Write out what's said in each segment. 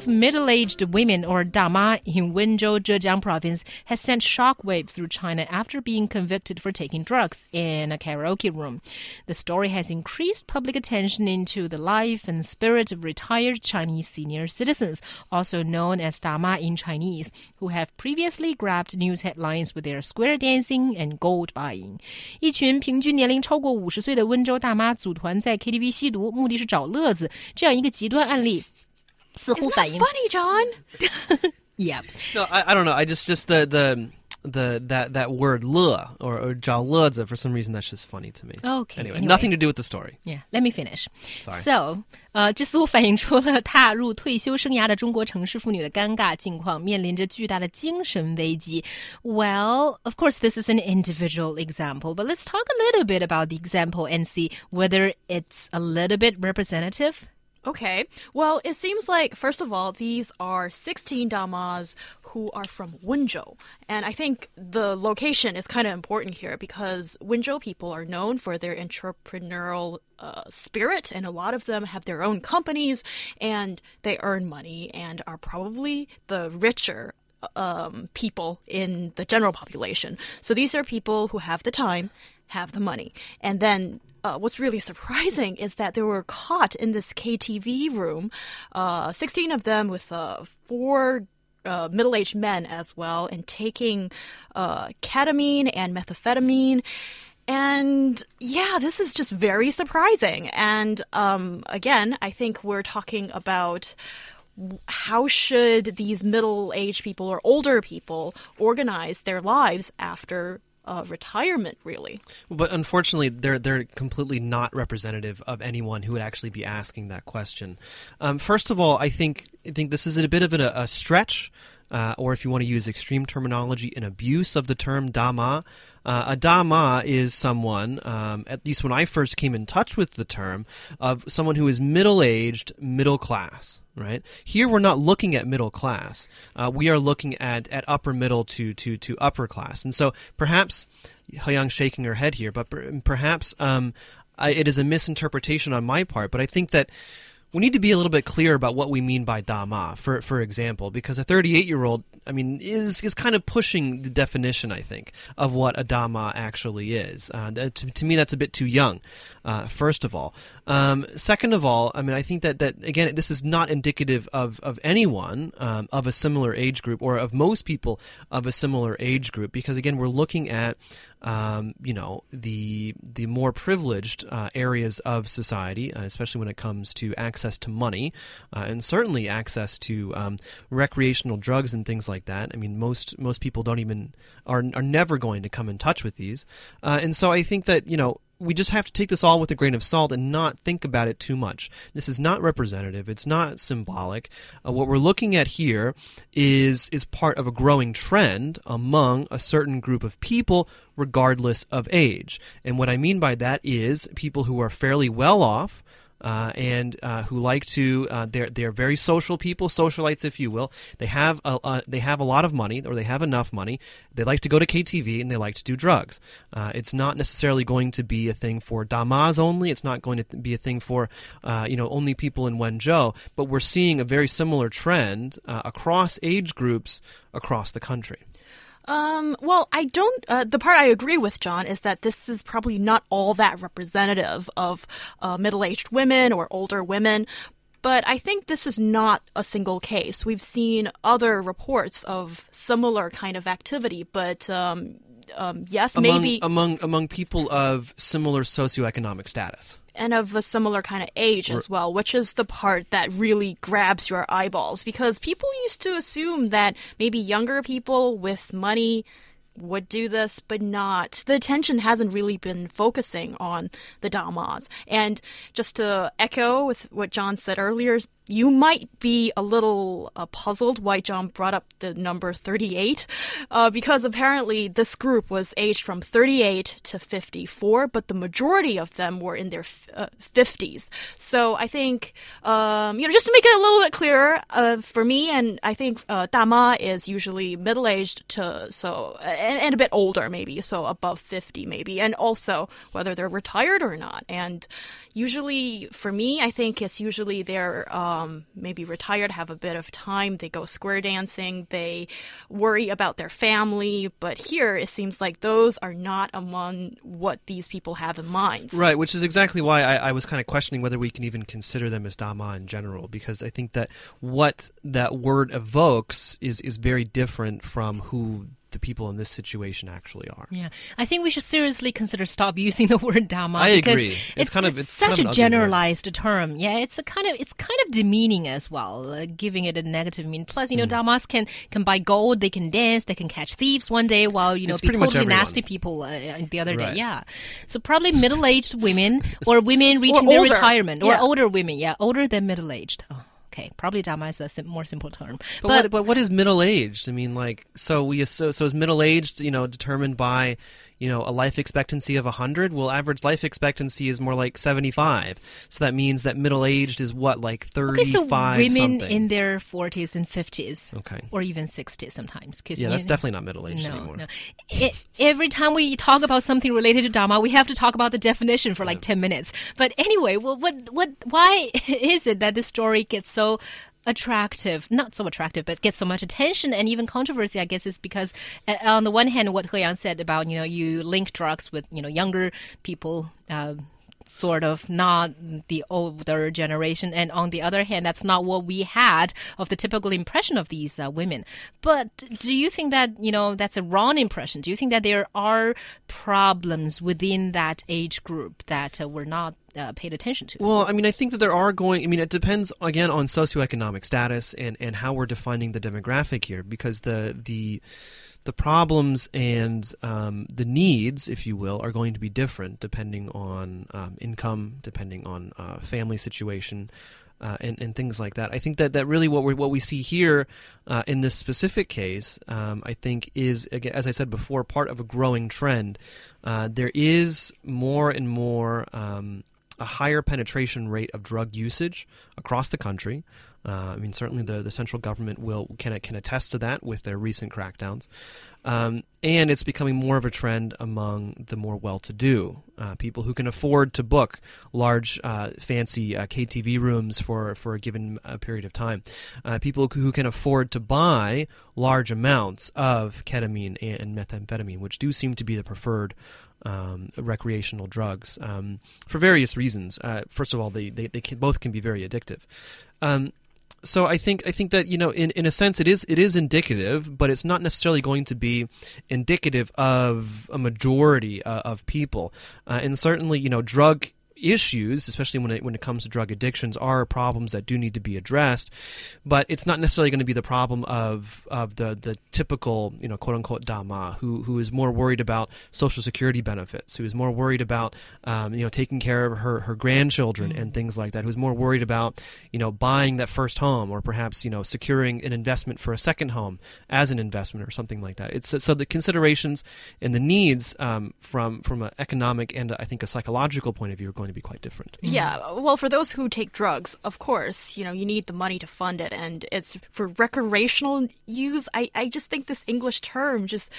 of middle-aged women, or dama, in Wenzhou, Zhejiang province, has sent shockwaves through China after being convicted for taking drugs in a karaoke room. The story has increased public attention into the life and spirit of retired Chinese senior citizens, also known as dama in Chinese, who have previously grabbed news headlines with their square dancing and gold buying. 一群平均年龄超过五十岁的温州大妈组团在 KTV 吸毒，目的是找乐子。这样一个极端案例。 似乎反映 funny, John. yeah. No, I, I don't know. I just just the the the that that word le or, or 找乐子 for some reason that's just funny to me. Okay. Anyway, anyway. nothing to do with the story. Yeah. Let me finish. Sorry. So, 呃，这似乎反映出了踏入退休生涯的中国城市妇女的尴尬境况，面临着巨大的精神危机。Well, of course, this is an individual example, but let's talk a little bit about the example and see whether it's a little bit representative. Okay. Well, it seems like, first of all, these are 16 damas who are from Wenzhou. And I think the location is kind of important here because Wenzhou people are known for their entrepreneurial uh, spirit, and a lot of them have their own companies and they earn money and are probably the richer um, people in the general population. So these are people who have the time, have the money. And then uh, what's really surprising is that they were caught in this KTV room, uh, 16 of them with uh, four uh, middle aged men as well, and taking uh, ketamine and methamphetamine. And yeah, this is just very surprising. And um, again, I think we're talking about how should these middle aged people or older people organize their lives after uh, retirement, really. But unfortunately, they're they're completely not representative of anyone who would actually be asking that question. Um, first of all, I think I think this is a bit of a, a stretch, uh, or if you want to use extreme terminology, an abuse of the term dama. Uh, a dama is someone, um, at least when I first came in touch with the term, of someone who is middle aged, middle class. Right here, we're not looking at middle class. Uh, we are looking at, at upper middle to, to, to upper class. And so perhaps He Yang's shaking her head here, but per, perhaps um, I, it is a misinterpretation on my part. But I think that we need to be a little bit clear about what we mean by dama, for for example, because a 38 year old, I mean, is is kind of pushing the definition, I think, of what a dama actually is. Uh, to, to, me, that's a bit too young. Uh, first of all, um, second of all, I mean, I think that that again, this is not indicative of of anyone um, of a similar age group or of most people of a similar age group, because again, we're looking at um, you know the the more privileged uh, areas of society, uh, especially when it comes to access to money, uh, and certainly access to um, recreational drugs and things like that. I mean, most most people don't even are are never going to come in touch with these, uh, and so I think that you know we just have to take this all with a grain of salt and not think about it too much. This is not representative. It's not symbolic. Uh, what we're looking at here is is part of a growing trend among a certain group of people, regardless of age. And what I mean by that is people who are fairly well off uh, and uh, who like to uh, they're they're very social people, socialites, if you will. They have a, they have a lot of money, or they have enough money. They like to go to KTV and they like to do drugs. Uh, it's not necessarily going to be a thing for damas only. It's not going to be a thing for uh, you know only people in Wenzhou. But we're seeing a very similar trend across age groups across the country. Um, well, I don't. Uh, the part I agree with John is that this is probably not all that representative of uh, middle aged women or older women. But I think this is not a single case. We've seen other reports of similar kind of activity, but um, um, yes, among, maybe among among people of similar socioeconomic status and of a similar kind of age as well, which is the part that really grabs your eyeballs because people used to assume that maybe younger people with money would do this, but not. The attention hasn't really been focusing on the damas. And just to echo with what John said earlier, you might be a little uh, puzzled why John brought up the number 38, uh, because apparently this group was aged from 38 to 54, but the majority of them were in their uh, 50s. So I think, um, you know, just to make it a little bit clearer uh, for me, and I think uh, Dama is usually middle aged to so and, and a bit older maybe, so above 50 maybe, and also whether they're retired or not. And usually for me, I think it's usually they're um, Um, maybe retired, have a bit of time, they go square dancing, they worry about their family. But here, it seems like those are not among what these people have in mind. Right, which is exactly why I, I was kind of questioning whether we can even consider them as Dama in general, because I think that what that word evokes is, is very different from who the people in this situation actually are. Yeah, I think we should seriously consider stop using the word dama. I because agree. It's, It's, kind of it's it's such kind of a ugly generalized term. Yeah, it's a kind of it's kind of demeaning as well, uh, giving it a negative meaning. Plus, you know, damas can can buy gold, they can dance, they can catch thieves one day, while you know It's be pretty much totally nasty people uh, the other Right. day. Yeah, so probably middle aged women or women reaching their retirement or Yeah. older women. Yeah, older than middle aged. Oh. Okay, probably dama is a sim- more simple term, But, what, but what is middle aged? I mean, like, so we so, so is middle aged, you know, determined by, you know, a life expectancy of hundred? Well, average life expectancy is more like seventy five. So that means that middle aged is what, like thirty Okay, so women something. in their 40s and 50s. Okay. Or even 60s sometimes. yeah, that's know- definitely not middle aged no, anymore. No. I every time we talk about something related to Dama, we have to talk about the definition for like 10 minutes. But anyway, well, what, what, why is it that this story gets so attractive? Not so attractive, but gets so much attention and even controversy, I guess, is because uh, on the one hand, what He Yang said about, you know, you link drugs with, you know, younger people, uh, sort of not the older generation. And on the other hand that's not what we had of the typical impression of these uh, women. But do you think that you know that's a wrong impression? Do you think that there are problems within that age group that uh, were not uh, paid attention to? Well, I mean, I think that there are going. I mean, it depends again on socioeconomic status and and how we're defining the demographic here, because the the the problems and um, the needs, if you will, are going to be different depending on um, income, depending on uh, family situation. Uh, and, and things like that. I think that, that really what we what we see here uh, in this specific case, um, I think, is as I said before, part of a growing trend. Uh, there is more and more um, a higher penetration rate of drug usage across the country. Uh, I mean, certainly the, the central government will can can attest to that with their recent crackdowns, um, and it's becoming more of a trend among the more well-to-do uh, people who can afford to book large, uh, fancy uh, KTV rooms for for a given uh, period of time. Uh, people who can afford to buy large amounts of ketamine and methamphetamine, which do seem to be the preferred um, recreational drugs um, for various reasons. First of all, they they, they can, both can be very addictive. Um, so I think I think that you know in, in a sense it is it is indicative, but it's not necessarily going to be indicative of a majority uh, of people, uh, and certainly you know drug issues, especially when it when it comes to drug addictions, are problems that do need to be addressed. But it's not necessarily going to be the problem of of the the typical you know quote unquote dama who who is more worried about social security benefits, who is more worried about um, you know taking care of her her grandchildren and things like that, who's more worried about you know buying that first home or perhaps you know securing an investment for a second home as an investment or something like that. It's so the considerations and the needs um, from from an economic and I think a psychological point of view are going to be quite different. Yeah, well, for those who take drugs, of course, you know, you need the money to fund it, and it's for recreational use. I, I just think this English term just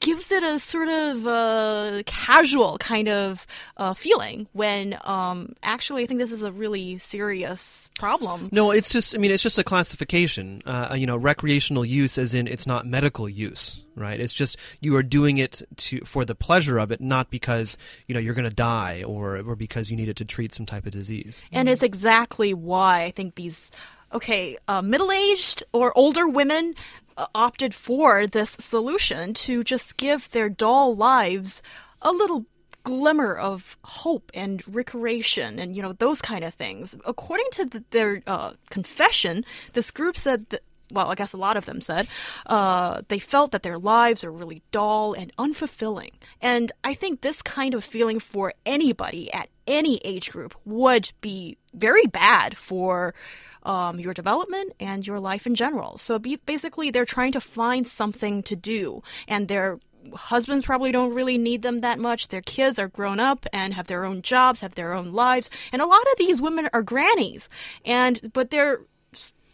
gives it a sort of uh, casual kind of uh, feeling when um, actually I think this is a really serious problem. No, it's just I mean it's just a classification. Uh, you know, recreational use as in it's not medical use, right? It's just you are doing it to for the pleasure of it, not because you know you're going to die or or because you needed to treat some type of disease. And it's exactly why I think these, okay, uh, middle aged or older women uh, opted for this solution to just give their dull lives a little glimmer of hope and recreation and, you know, those kind of things. According to the, their uh, confession, this group said that well, I guess a lot of them said, uh, they felt that their lives are really dull and unfulfilling. And I think this kind of feeling for anybody at any age group would be very bad for um, your development and your life in general. So be, basically, they're trying to find something to do, and their husbands probably don't really need them that much. Their kids are grown up and have their own jobs, have their own lives, and a lot of these women are grannies, and but they're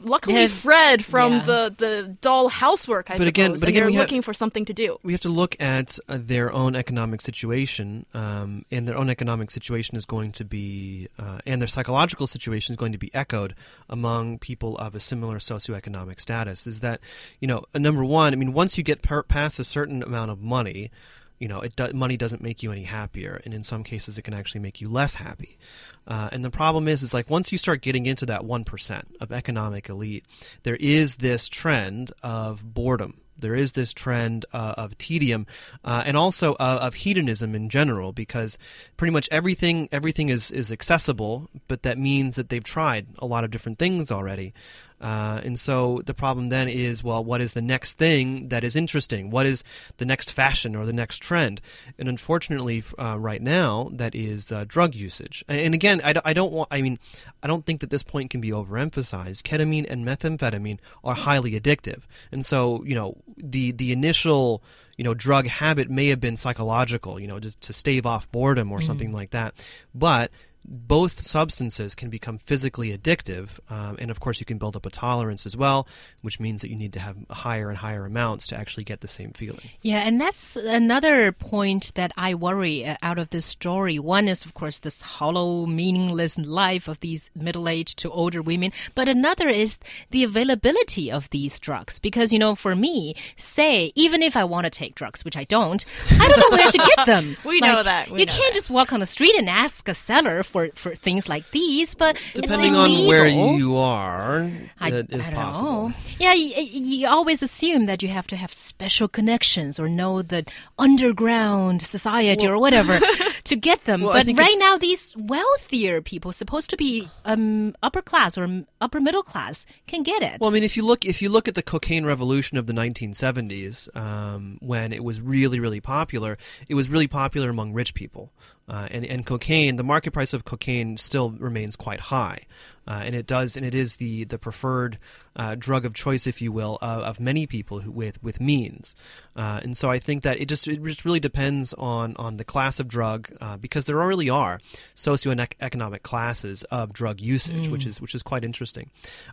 luckily Yeah. Fred from Yeah. the the dull housework. I But suppose, again- but and again, they're we have- looking for something to do. we have to look at uh, their own economic situation, um, and their own economic situation is going to be, uh, and their psychological situation is going to be echoed among people of a similar socioeconomic status. Is that, you know, number one, I mean, once you get per- past a certain amount of money, you know, it do- money doesn't make you any happier, and in some cases, it can actually make you less happy. Uh, and the problem is, is like once you start getting into that one percent of economic elite, there is this trend of boredom. There is this trend uh, of tedium, uh, and also uh, of hedonism in general, because pretty much everything everything is is accessible, but that means that they've tried a lot of different things already. Uh, and so the problem then is, well, what is the next thing that is interesting? What is the next fashion or the next trend? And unfortunately, uh, right now, that is uh, drug usage. And again, I, I don't want. I mean, I don't think that this point can be overemphasized. Ketamine and methamphetamine are highly addictive, and so you know the the initial you know drug habit may have been psychological, you know, just to stave off boredom or something like that, but both substances can become physically addictive, um, and of course, you can build up a tolerance as well, which means that you need to have higher and higher amounts to actually get the same feeling. Yeah, and that's another point that I worry uh, out of this story. One is, of course, this hollow, meaningless life of these middle aged to older women, but another is the availability of these drugs. Because, you know, for me, say, even if I want to take drugs, which I don't, I don't know where to get them. We know that, we you know can't that. just walk on the street and ask a seller for, for things like these, but Depending on where you are, I, that is I don't possible. know. Yeah, you, you always assume that you have to have special connections or know the underground society or whatever to get them. Well, but right now, these wealthier people, supposed to be um, upper class or upper middle class, can get it. Well, I mean, if you look if you look at the cocaine revolution of the 1970s, um, when it was really really popular, it was really popular among rich people, uh, and and cocaine, the market price of cocaine still remains quite high, uh, and it does and it is the the preferred uh, drug of choice, if you will, of, many people who, with with means, uh, and so I think that it just it just really depends on on the class of drug, uh, because there really are socioeconomic classes of drug usage, which is which is quite interesting.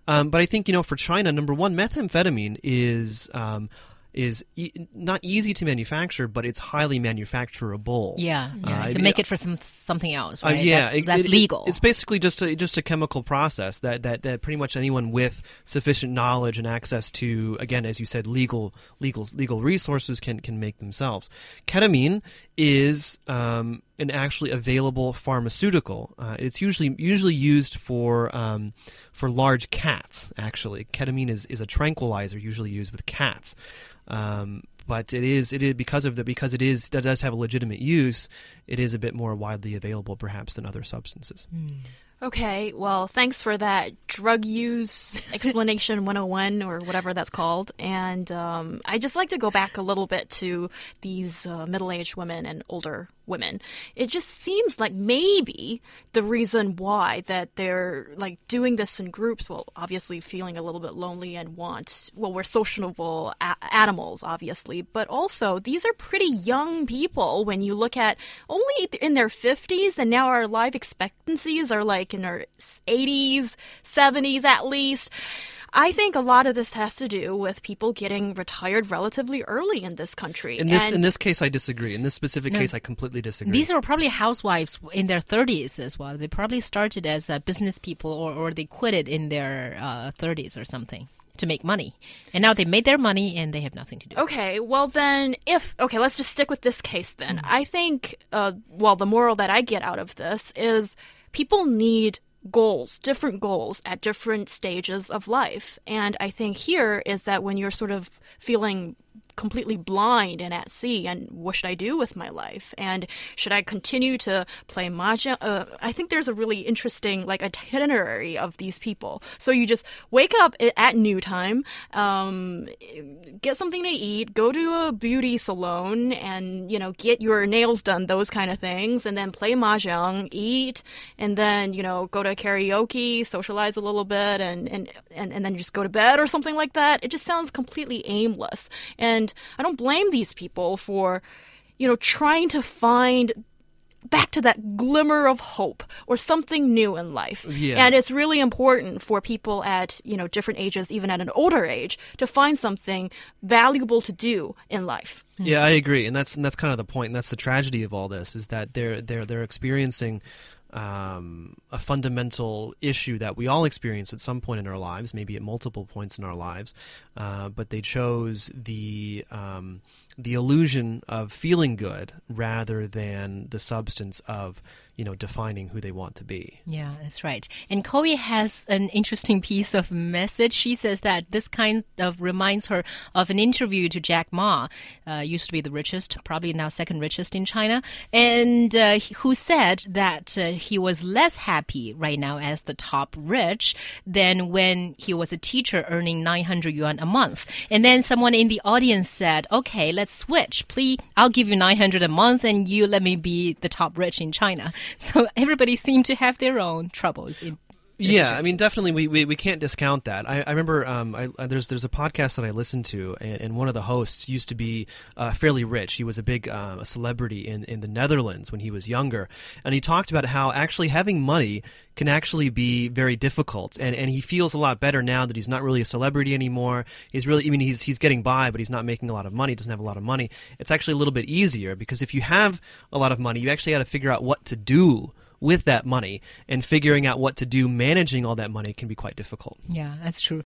Um, but I think you know for China, number one, methamphetamine is. Um, is e- not easy to manufacture, but it's highly manufacturable. yeah, yeah, Uh, you it- can make it for some something else, uh, yeah, that's, it- that's it- legal. It's basically just a, just a chemical process that, that, that pretty much anyone with sufficient knowledge and access to, again, as you said, legal legal legal resources can can make themselves. Ketamine is um, an actually available pharmaceutical. Uh, it's usually usually used for um, for large cats. Actually, ketamine is, is a tranquilizer usually used with cats. Um, but it is it is because of the because it is that does have a legitimate use. It is a bit more widely available, perhaps, than other substances. Okay, well, thanks for that drug use explanation 101 or whatever that's called. And um, I just like to go back a little bit to these uh, middle aged women and older women. It just seems like maybe the reason why that they're like doing this in groups, well, obviously feeling a little bit lonely and want, well, we're sociable animals, obviously, but also these are pretty young people when you look at only in their 50s and now our life expectancies are like in our 80s, 70s at least. I think a lot of this has to do with people getting retired relatively early in this country. In this and in this case, I disagree. In this specific case, I completely disagree. These are probably housewives in their 30s as well. They probably started as uh, business people or, or they quit it in their uh, 30s or something to make money. And now they made their money and they have nothing to do. Okay, well then, if okay, let's just stick with this case then. I think, uh, well, the moral that I get out of this is people need goals, different goals at different stages of life, and I think here is that when you're sort of feeling completely blind and at sea. And what should I do with my life? And should I continue to play mahjong? Uh, I think there's a really interesting like itinerary of these people. So you just wake up at new time, um, get something to eat, go to a beauty salon, and you know get your nails done, those kind of things, and then play mahjong, eat, and then you know go to karaoke, socialize a little bit, and and and, and then just go to bed or something like that. It just sounds completely aimless, and I don't blame these people for you know trying to find back to that glimmer of hope or something new in life. Yeah. And it's really important for people at, you know, different ages, even at an older age, to find something valuable to do in life. Yeah, I agree, and that's and that's kind of the point, and that's the tragedy of all this is that they're they're they're experiencing um, a fundamental issue that we all experience at some point in our lives, maybe at multiple points in our lives, uh, but they chose the um, the illusion of feeling good rather than the substance of you know defining who they want to be. Yeah, that's right. And Chloe has an interesting piece of message. She says that this kind of reminds her of an interview to Jack Ma, uh, used to be the richest, probably now second richest in China, and uh, who said that uh, he was less happy right now as the top rich than when he was a teacher earning 900 yuan a month. And then someone in the audience said, "Okay, let's switch. Please, I'll give you 900 a month, and you let me be the top rich in China." So everybody seemed to have their own troubles in yeah, I mean, definitely, we, we, we can't discount that. I, I remember um, I, there's there's a podcast that I listened to, and, and one of the hosts used to be uh, fairly rich. He was a big uh, a celebrity in, in the Netherlands when he was younger, and he talked about how actually having money can actually be very difficult, and and he feels a lot better now that he's not really a celebrity anymore. He's really, I mean, he's he's getting by, but he's not making a lot of money. Doesn't have a lot of money. It's actually a little bit easier because if you have a lot of money, you actually got to figure out what to do with that money and figuring out what to do managing all that money can be quite difficult. Yeah, that's true.